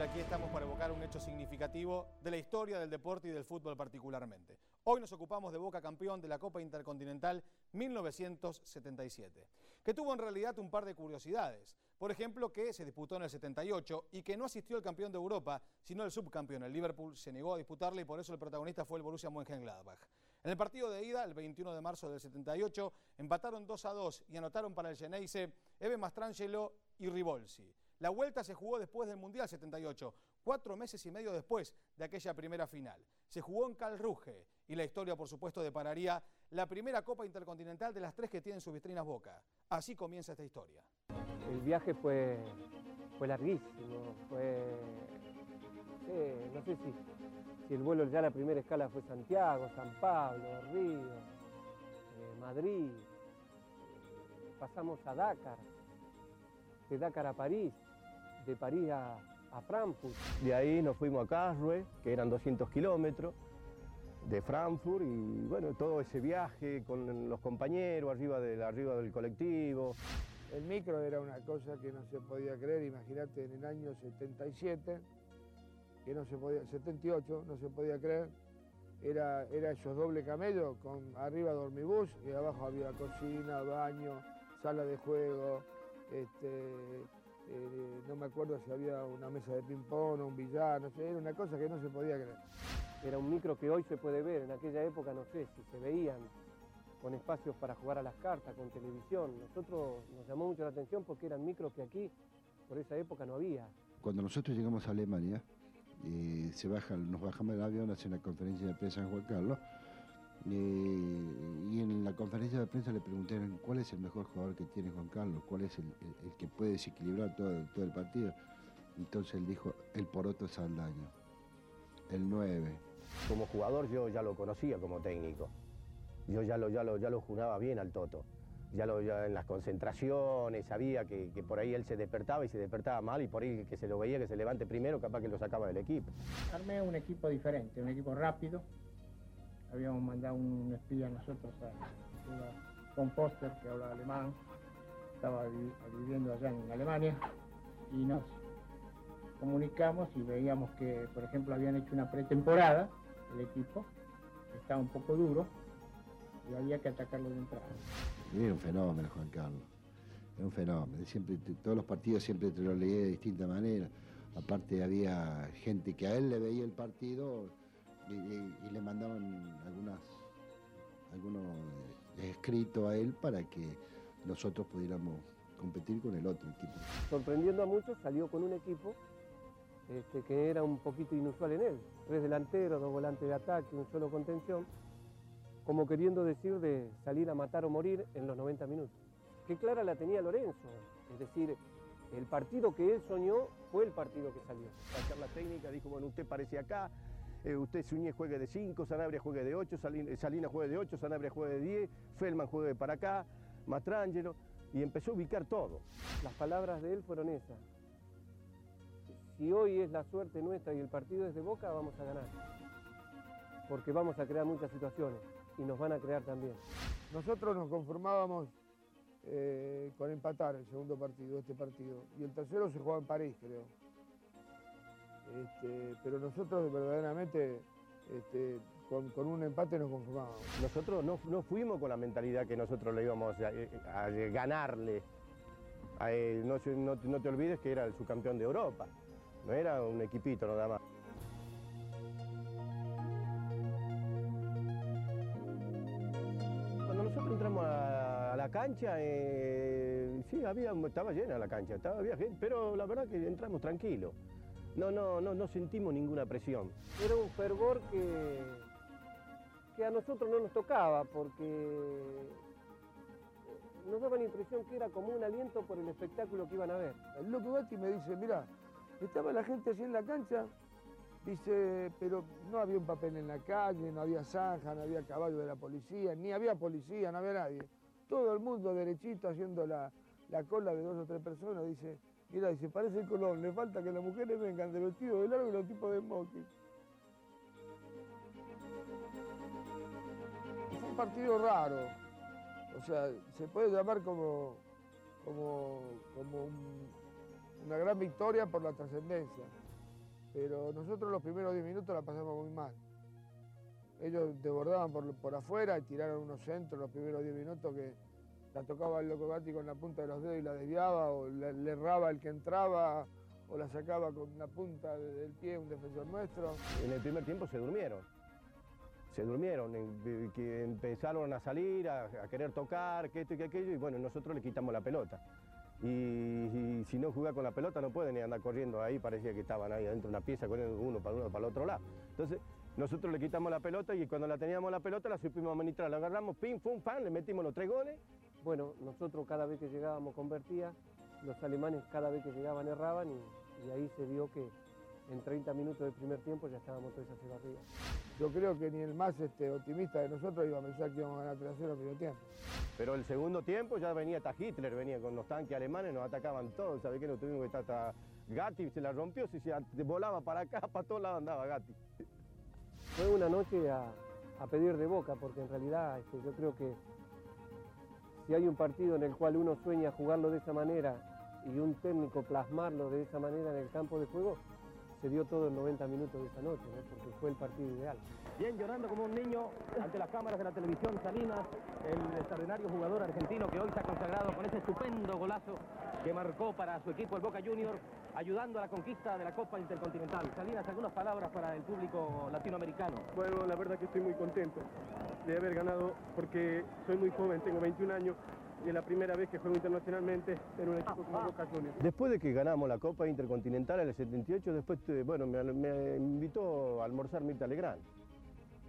siempre aquí estamos para evocar un hecho significativo de la historia del deporte y del fútbol particularmente. Hoy nos ocupamos de Boca campeón de la Copa Intercontinental 1977, que tuvo en realidad un par de curiosidades. Por ejemplo, que se disputó en el 78 y que no asistió el campeón de Europa, sino el subcampeón. El Liverpool se negó a disputarle y por eso el protagonista fue el Borussia Mönchengladbach. En el partido de ida, el 21 de marzo del 78, empataron 2 a 2 y anotaron para el Geneise Eve Mastrangelo y Rivolsi. La vuelta se jugó después del Mundial 78, cuatro meses y medio después de aquella primera final. Se jugó en Calruge y la historia, por supuesto, depararía la primera Copa Intercontinental de las tres que tienen sus vitrinas Boca. Así comienza esta historia. El viaje fue, fue larguísimo, fue... no sé si, si, el vuelo ya la primera escala fue Santiago, San Pablo, Río, eh, Madrid, eh, pasamos a Dakar, de Dakar a París, de París a, Frankfurt. De ahí nos fuimos a Karlsruhe, que eran 200 kilómetros, de Frankfurt, y bueno, todo ese viaje con los compañeros arriba, de, arriba del colectivo. El micro era una cosa que no se podía creer, imagínate en el año 77, que no se podía, 78, no se podía creer, era, era esos doble camellos, con arriba dormibús y abajo había cocina, baño, sala de juego, este, eh, no me acuerdo si había una mesa de ping-pong o un billar, no sé, era una cosa que no se podía creer. Era un micro que hoy se puede ver, en aquella época no sé si se veían con espacios para jugar a las cartas, con televisión. Nosotros nos llamó mucho la atención porque eran micros que aquí, por esa época, no había. Cuando nosotros llegamos a Alemania, eh, se baja, nos bajamos del avión, hace una conferencia de prensa en Juan Carlos, eh, y en la conferencia de prensa le preguntaron cuál es el mejor jugador que tiene Juan Carlos, cuál es el, que puede desequilibrar todo, todo, el partido. Entonces él dijo, el Poroto Saldaño, el 9. Como jugador yo ya lo conocía como técnico. Yo ya lo, ya lo, ya lo juraba bien al Toto. Ya, lo, ya en las concentraciones sabía que, que, por ahí él se despertaba y se despertaba mal y por ahí que se lo veía que se levante primero, capaz que lo sacaba del equipo. Armé un equipo diferente, un equipo rápido, habíamos mandado un espía nosotros a, con Foster, que hablaba alemán, estaba viviendo allá en Alemania, y nos comunicamos y veíamos que, por ejemplo, habían hecho una pretemporada, el equipo, estaba un poco duro, y había que atacarlo de entrada. Era un fenómeno, Juan Carlos. Era un fenómeno. Siempre, todos los partidos siempre te lo leía de distinta manera. Aparte había gente que a él le veía el partido y, le mandaban algunas, algunos escritos a él para que nosotros pudiéramos competir con el otro equipo. Sorprendiendo a muchos, salió con un equipo este, que era un poquito inusual en él. Tres delanteros, dos volantes de ataque, un solo contención, como queriendo decir de salir a matar o morir en los 90 minutos. Qué clara la tenía Lorenzo, es decir, el partido que él soñó fue el partido que salió. La charla técnica dijo, bueno, usted parece acá, eh, usted Suñé juegue de 5, Sanabria juegue de 8, eh, Salina, juegue de 8, Sanabria juegue de 10, Feldman juegue para acá, Matrangelo, y empezó a ubicar todo. Las palabras de él fueron esas. Si hoy es la suerte nuestra y el partido es de Boca, vamos a ganar. Porque vamos a crear muchas situaciones y nos van a crear también. Nosotros nos conformábamos eh, con empatar el segundo partido, este partido, y el tercero se jugaba en París, creo. Este, pero nosotros verdaderamente este, con, un empate nos conformábamos. Nosotros no, fuimos con la mentalidad que nosotros le íbamos a, ganarle. A él. No, te olvides que era el subcampeón de Europa, no era un equipito nada más. Cuando nosotros entramos a, la cancha, eh, sí, había, estaba llena la cancha, estaba, había gente, pero la verdad que entramos tranquilos no, no, no, no sentimos ninguna presión. Era un fervor que, que a nosotros no nos tocaba porque nos daba la impresión que era como un aliento por el espectáculo que iban a ver. El loco Gatti me dice, mira, estaba la gente así en la cancha, dice, pero no había un papel en la calle, no había zanja, no había caballo de la policía, ni había policía, no había nadie. Todo el mundo derechito haciendo la, la cola de dos o tres personas, dice, Mira, dice, parece el Colón, le falta que las mujeres vengan de tíos de largo y los tipos de smoking. Es un partido raro. O sea, se puede llamar como, como, como una gran victoria por la trascendencia. pero nosotros los primeros 10 minutos la pasamos muy mal. Ellos desbordaban por, por afuera y tiraron unos centros los primeros 10 minutos que la tocaba el Loco Gatti con la punta de los dedos y la desviaba, o le, le erraba el que entraba, o la sacaba con la punta del pie un defensor nuestro. En el primer tiempo se durmieron. Se durmieron, empezaron a salir, a, querer tocar, que esto y que aquello, y bueno, nosotros le quitamos la pelota. Y, si no juega con la pelota no pueden ni andar corriendo ahí, parecía que estaban ahí adentro de una pieza corriendo uno para uno para el otro lado. Entonces, nosotros le quitamos la pelota y cuando la teníamos la pelota la supimos administrar, la agarramos, pim, pum, pam, le metimos los tres goles Bueno, nosotros cada vez que llegábamos convertía, los alemanes cada vez que llegaban erraban y, y ahí se vio que en 30 minutos del primer tiempo ya estábamos todos hacia arriba. Yo creo que ni el más este, optimista de nosotros iba a pensar que íbamos a ganar 3 a 0 al medio tiempo. Pero el segundo tiempo ya venía hasta Hitler, venía con los tanques alemanes, nos atacaban todos, ¿sabes qué? Nos tuvimos que estar hasta Gatti, se la rompió, si se volaba para acá, para todos lados andaba Gatti. Fue una noche a, a pedir de boca, porque en realidad este, yo creo que si hay un partido en el cual uno sueña jugarlo de esa manera y un técnico plasmarlo de esa manera en el campo de juego, se dio todo en 90 minutos de esa noche, ¿no? porque fue el partido ideal. Bien, llorando como un niño ante las cámaras de la televisión Salinas, el extraordinario jugador argentino que hoy se ha consagrado con ese estupendo golazo que marcó para su equipo el Boca Junior, ayudando a la conquista de la Copa Intercontinental. Salinas, algunas palabras para el público latinoamericano. Bueno, la verdad que estoy muy contento de haber ganado porque soy muy joven, tengo 21 años y es la primera vez que juego internacionalmente en un equipo como Boca Juniors. Después de que ganamos la Copa Intercontinental en el 78, después, eh, bueno, me, me invitó a almorzar Mirta Legrand.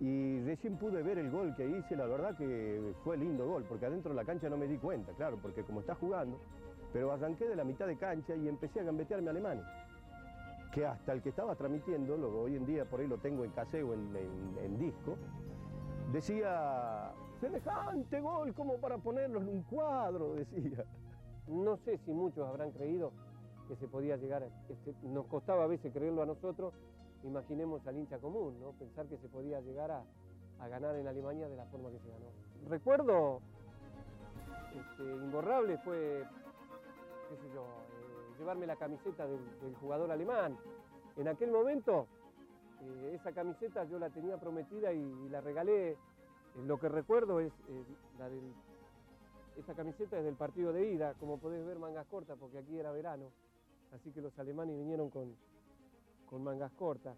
Y recién pude ver el gol que hice, la verdad que fue lindo gol, porque adentro de la cancha no me di cuenta, claro, porque como está jugando, pero arranqué de la mitad de cancha y empecé a gambetearme a Alemania. Que hasta el que estaba transmitiendo, hoy en día por ahí lo tengo en cassette o en, disco, decía, semejante gol como para ponerlo en un cuadro, decía. No sé si muchos habrán creído que se podía llegar, a- nos costaba a veces creerlo a nosotros, imaginemos al hincha común, ¿no? pensar que se podía llegar a, a ganar en Alemania de la forma que se ganó. Recuerdo este, imborrable fue, qué sé yo, eh, llevarme la camiseta del, jugador alemán. En aquel momento eh, esa camiseta yo la tenía prometida y, la regalé. Eh, lo que recuerdo es la del esta camiseta es del partido de ida, como podés ver mangas cortas, porque aquí era verano, así que los alemanes vinieron con, con mangas cortas.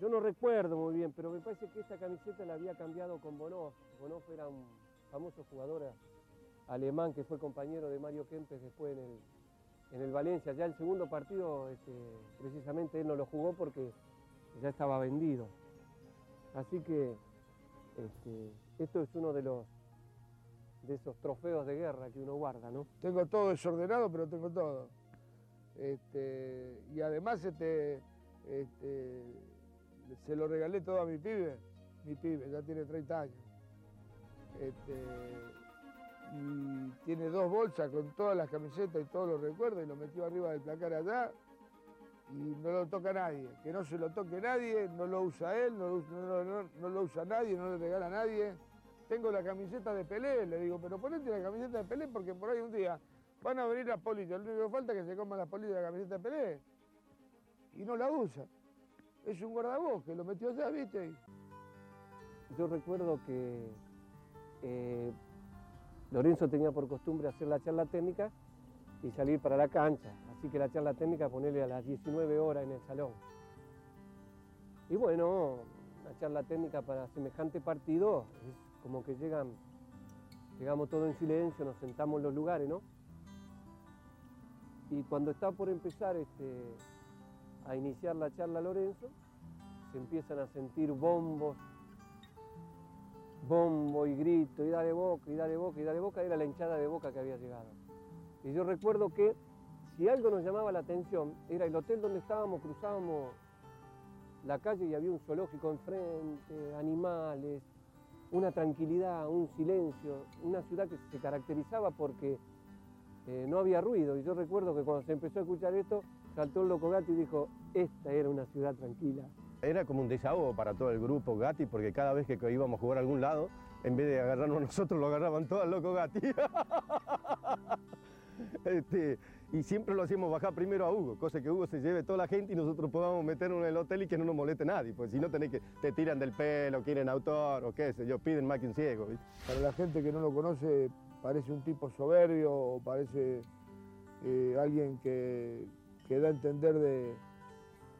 Yo no recuerdo muy bien, pero me parece que esta camiseta la había cambiado con Bonoff. Bonoff era un famoso jugador alemán que fue compañero de Mario Kempes después en el, en el Valencia. Ya el segundo partido, este, precisamente él no lo jugó porque ya estaba vendido. Así que este, esto es uno de los de esos trofeos de guerra que uno guarda, ¿no? Tengo todo desordenado, pero tengo todo. Este, y además este, este, se lo regalé todo a mi pibe. Mi pibe ya tiene 30 años. Este, y tiene dos bolsas con todas las camisetas y todos los recuerdos y lo metió arriba del placar allá y no lo toca nadie. Que no se lo toque nadie, no lo usa él, no lo, usa- nadie, no le regala a nadie. Tengo la camiseta de Pelé, le digo, pero ponete la camiseta de Pelé porque por ahí un día van a venir las polillas. Lo único que falta es que se coman las polillas de la camiseta de Pelé. Y no la usa. Es un guardabosque, lo metió allá, ¿viste? Yo recuerdo que eh, Lorenzo tenía por costumbre hacer la charla técnica y salir para la cancha. Así que la charla técnica ponerle a las 19 horas en el salón. Y bueno, la charla técnica para semejante partido es como que llegan, llegamos todos en silencio, nos sentamos en los lugares, ¿no? Y cuando está por empezar este, a iniciar la charla Lorenzo, se empiezan a sentir bombos, bombo y grito, y dale boca, y dale boca, y dale boca, era la hinchada de boca que había llegado. Y yo recuerdo que si algo nos llamaba la atención, era el hotel donde estábamos, cruzábamos la calle y había un zoológico enfrente, animales, una tranquilidad, un silencio, una ciudad que se caracterizaba porque eh, no había ruido. Y yo recuerdo que cuando se empezó a escuchar esto, saltó el loco gato y dijo, esta era una ciudad tranquila. Era como un desahogo para todo el grupo Gatti, porque cada vez que íbamos a jugar a algún lado, en vez de agarrarnos a nosotros, lo agarraban todo al loco Gatti. Este, y siempre lo hacíamos bajar primero a Hugo, cosa que Hugo se lleve toda la gente y nosotros podamos meternos en el hotel y que no nos moleste nadie, porque si no tenés que, te tiran del pelo, quieren autor o qué sé yo, piden más que un ciego. Para la gente que no lo conoce parece un tipo soberbio o parece eh, alguien que, que, da a entender de,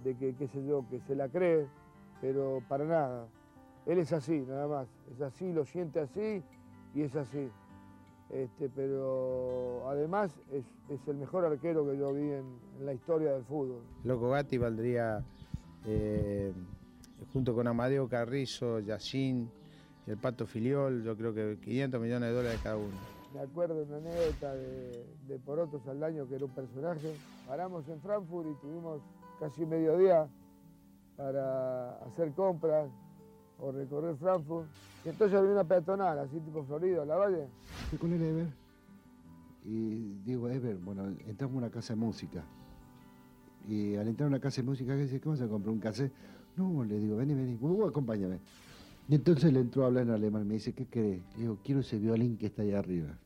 de que, qué sé yo, que se la cree, pero para nada. Él es así, nada más. Es así, lo siente así y es así. Este, pero además es, el mejor arquero que yo vi en, la historia del fútbol. Loco Gatti valdría, eh, junto con Amadeo Carrizo, Yacín el Pato Filiol, yo creo que 500 millones de dólares cada uno. Me acuerdo una anécdota de, de Poroto Saldaño, que era un personaje. Paramos en Frankfurt y tuvimos casi mediodía para hacer compras o recorrer Frankfurt. Y entonces había una peatonal, así tipo Florida, la valle. Fui con el Ever y digo, Ever, bueno, entramos a una casa de música. Y al entrar a una casa de música, dice, ¿qué vas a comprar? ¿Un cassette? No, le digo, vení, vení, uh, acompáñame. Y entonces le entró a hablar en alemán, me dice, ¿qué querés? Le digo, quiero ese violín que está ahí arriba.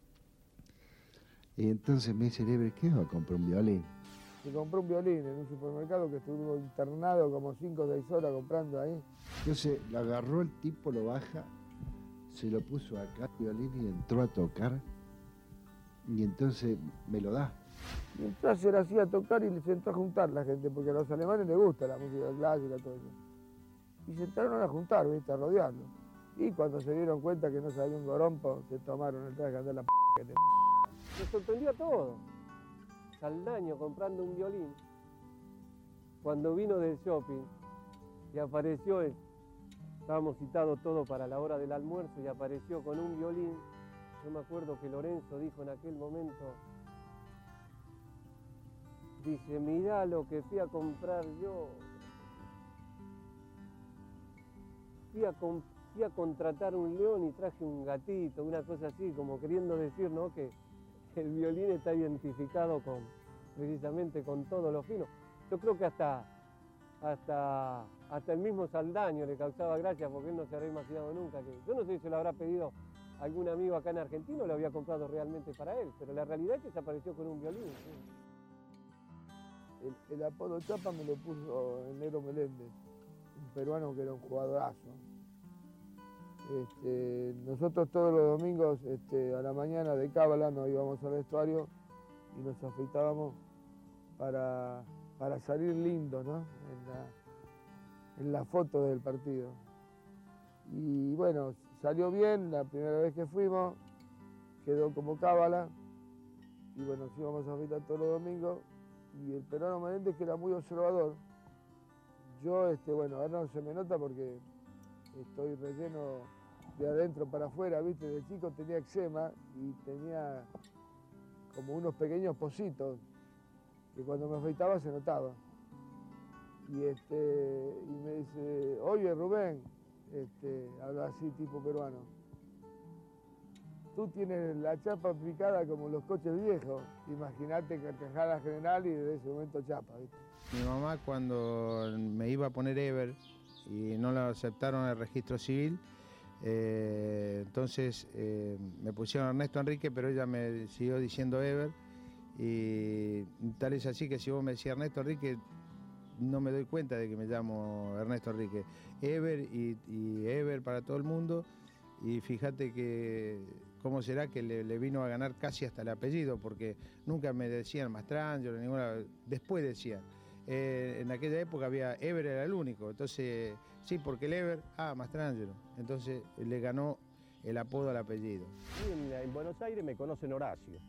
Y entonces me dice, Ever, ¿qué va a comprar un violín? Y compré un violín en un supermercado que estuvo internado como 5 o 6 horas comprando ahí. Entonces lo agarró el tipo, lo baja, se lo puso acá el violín y entró a tocar. Y entonces me lo da. Y entonces era así a tocar y se entró a juntar la gente, porque a los alemanes les gusta la música clásica, todo eso. Y se entraron a juntar, ¿viste? A rodearlo. Y cuando se dieron cuenta que no sabía un gorompo, se tomaron el traje de andar la p que te... Me sorprendía todo. Saldaño comprando un violín, cuando vino del shopping y apareció, estábamos citados todos para la hora del almuerzo y apareció con un violín, yo me acuerdo que Lorenzo dijo en aquel momento, dice, mirá lo que fui a comprar yo, fui a, fui a contratar un león y traje un gatito, una cosa así, como queriendo decir, ¿no? Que, el violín está identificado con, precisamente con todos los finos. Yo creo que hasta, hasta, hasta el mismo Saldaño le causaba gracia porque él no se habría imaginado nunca que... Yo no sé si se lo habrá pedido algún amigo acá en Argentina o lo había comprado realmente para él, pero la realidad es que se apareció con un violín. El, el, apodo Chapa me lo puso el negro Meléndez, un peruano que era un jugadorazo. Este, nosotros todos los domingos este, a la mañana de cábala nos íbamos al vestuario y nos afeitábamos para, para salir lindos ¿no? en, la, en foto del partido. Y bueno, salió bien la primera vez que fuimos, quedó como cábala y bueno, nos íbamos a afeitar todos los domingos y el peruano Menéndez que era muy observador. Yo, este, bueno, ahora no se me nota porque estoy relleno de adentro para afuera, viste, de chico tenía eczema y tenía como unos pequeños pocitos que cuando me afeitaba se notaba. Y, este, y me dice, oye Rubén, este, habla así tipo peruano, tú tienes la chapa aplicada como los coches viejos, imagínate carcajada general y desde ese momento chapa. ¿viste? Mi mamá cuando me iba a poner Ever y no la aceptaron el registro civil, eh, entonces eh, me pusieron Ernesto Enrique, pero ella me siguió diciendo Ever. Y tal es así que si vos me decís Ernesto Enrique, no me doy cuenta de que me llamo Ernesto Enrique. Ever y, Ever para todo el mundo. Y fíjate que cómo será que le, vino a ganar casi hasta el apellido, porque nunca me decían Mastrangelo, ninguna. Después decían. Eh, en aquella época había Ever era el único, entonces Sí, porque el Ever, ah, Mastrangelo. Entonces le ganó el apodo al apellido. En, Buenos Aires me conocen Horacio.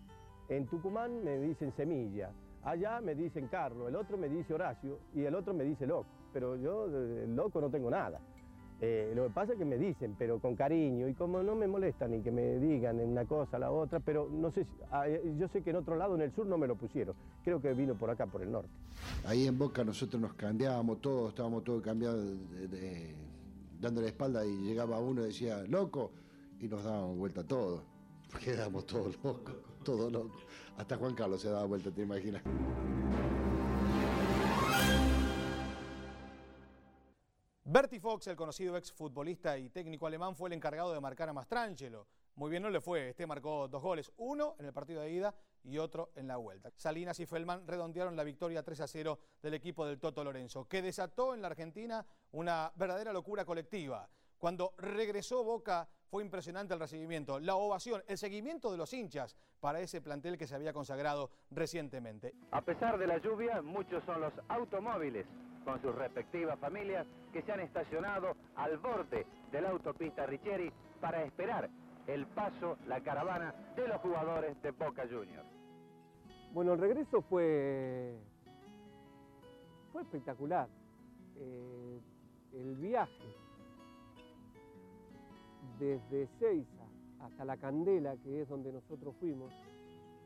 En Tucumán me dicen Semilla. Allá me dicen Carlos, el otro me dice Horacio y el otro me dice Loco. Pero yo, loco, no tengo nada. Eh, lo que pasa es que me dicen, pero con cariño, y como no me molestan ni que me digan una cosa la otra, pero no sé, ah, eh, yo sé que en otro lado, en el sur, no me lo pusieron. Creo que vino por acá, por el norte. Ahí en Boca nosotros nos cambiábamos todos, estábamos todos cambiados, dando la espalda y llegaba uno y decía, loco, y nos dábamos vuelta todos, porque éramos todos locos, todos locos. Hasta Juan Carlos se daba vuelta, te imaginas. Bertie Fox, el conocido exfutbolista y técnico alemán, fue el encargado de marcar a Mastrangelo. Muy bien no le fue, este marcó dos goles, uno en el partido de ida y otro en la vuelta. Salinas y Feldman redondearon la victoria 3 a 0 del equipo del Toto Lorenzo, que desató en la Argentina una verdadera locura colectiva. Cuando regresó Boca fue impresionante el recibimiento, la ovación, el seguimiento de los hinchas para ese plantel que se había consagrado recientemente. A pesar de la lluvia, muchos son los automóviles con sus respectivas familias que se han estacionado al borde de la autopista Richieri para esperar el paso, la caravana de los jugadores de Boca Juniors. Bueno, el regreso fue, fue espectacular. Eh, el viaje desde Seiza hasta La Candela, que es donde nosotros fuimos,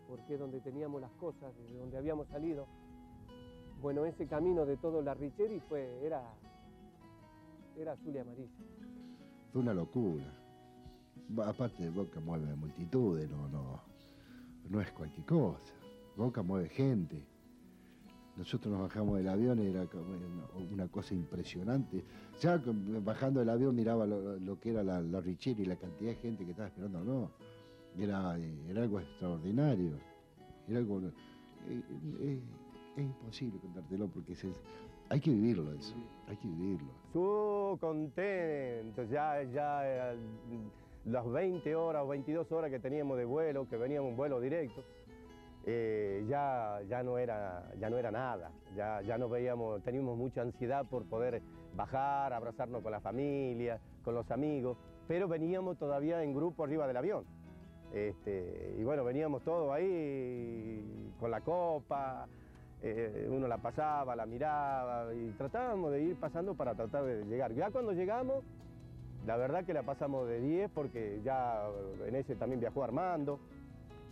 porque es donde teníamos las cosas, desde donde habíamos salido, bueno, ese camino de todo la Richeri fue, era, era azul y amarillo. Fue una locura. Aparte Boca mueve multitudes, no, no, no es cualquier cosa. Boca mueve gente. Nosotros nos bajamos del avión era una cosa impresionante. Ya bajando del avión miraba lo, que era la, la y la cantidad de gente que estaba esperando, no. Era, era algo extraordinario. Era algo. Eh, eh, es imposible contártelo porque hay que vivirlo eso, hay que vivirlo. Estuvo contento, ya, ya las 20 horas o 22 horas que teníamos de vuelo, que veníamos un vuelo directo, eh, ya, ya, no era, ya no era nada, ya, ya nos veíamos, teníamos mucha ansiedad por poder bajar, abrazarnos con la familia, con los amigos, pero veníamos todavía en grupo arriba del avión. Este, y bueno, veníamos todos ahí con la copa, eh, uno la pasaba, la miraba y tratábamos de ir pasando para tratar de llegar. Ya cuando llegamos, la verdad que la pasamos de 10 porque ya en ese también viajó Armando,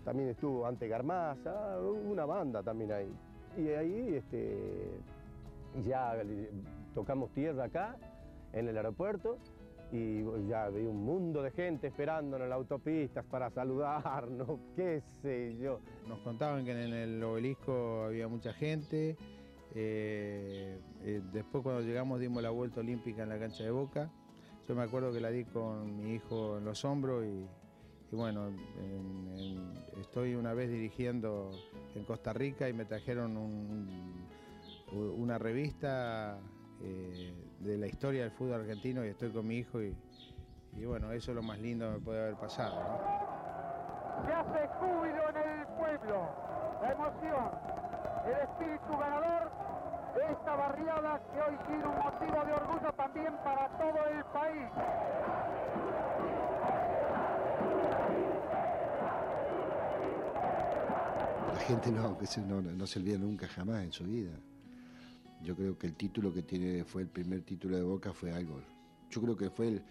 también estuvo ante Garmaza, una banda también ahí. Y ahí este, ya tocamos tierra acá, en el aeropuerto, y ya había un mundo de gente esperando en las autopistas para saludarnos, qué sé yo. Nos contaban que en el obelisco había mucha gente, eh, eh, después cuando llegamos dimos la vuelta olímpica en la cancha de Boca, yo me acuerdo que la di con mi hijo en los hombros y, bueno, estoy una vez dirigiendo en Costa Rica y me trajeron una revista eh, de la historia del fútbol argentino y estoy con mi hijo y, bueno, eso es lo más lindo que me puede haber pasado. Se hace júbilo en el pueblo, la emoción, el espíritu ganador de esta barriada que hoy tiene un motivo de orgullo también para todo el país. La gente no, que no, no se olvida nunca jamás en su vida. Yo creo que el título que tiene fue el primer título de Boca fue algo. Yo creo que fue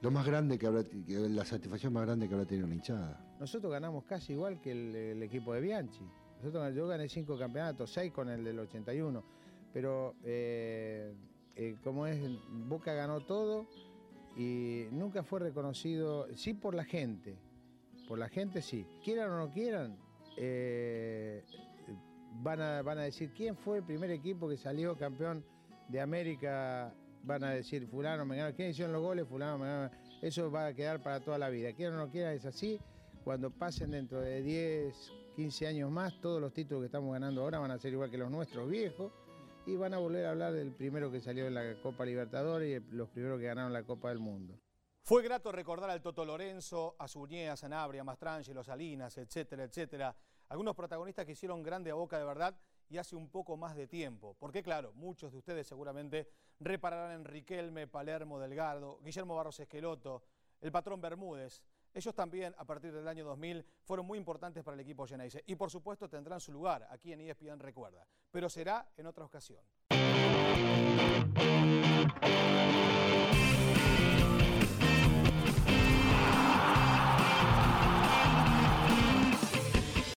lo más grande que habrá, la satisfacción más grande que habrá tenido la hinchada. Nosotros ganamos casi igual que el, equipo de Bianchi. Nosotros, yo gané cinco campeonatos, seis con el del 81. Pero eh, eh, como es, Boca ganó todo y nunca fue reconocido, sí por la gente, por la gente sí. Quieran o no quieran, eh, van a, van a decir quién fue el primer equipo que salió campeón de América, van a decir fulano, mengano, quién hicieron los goles, fulano, mengano, eso va a quedar para toda la vida. Quieran o no quieran, es así. Cuando pasen dentro de 10, 15 años más, todos los títulos que estamos ganando ahora van a ser igual que los nuestros viejos y van a volver a hablar del primero que salió en la Copa Libertadores y los primeros que ganaron la Copa del Mundo. Fue grato recordar al Toto Lorenzo, a Suñé, a Sanabria, a Mastrangelo, Salinas, etcétera, etcétera. Algunos protagonistas que hicieron grande a Boca de verdad y hace un poco más de tiempo. Porque claro, muchos de ustedes seguramente repararán en Riquelme, Palermo, Delgado, Guillermo Barros Esqueloto, el patrón Bermúdez. Ellos también, a partir del año 2000, fueron muy importantes para el equipo Geneise. Y por supuesto tendrán su lugar aquí en ESPN Recuerda. Pero será en otra ocasión.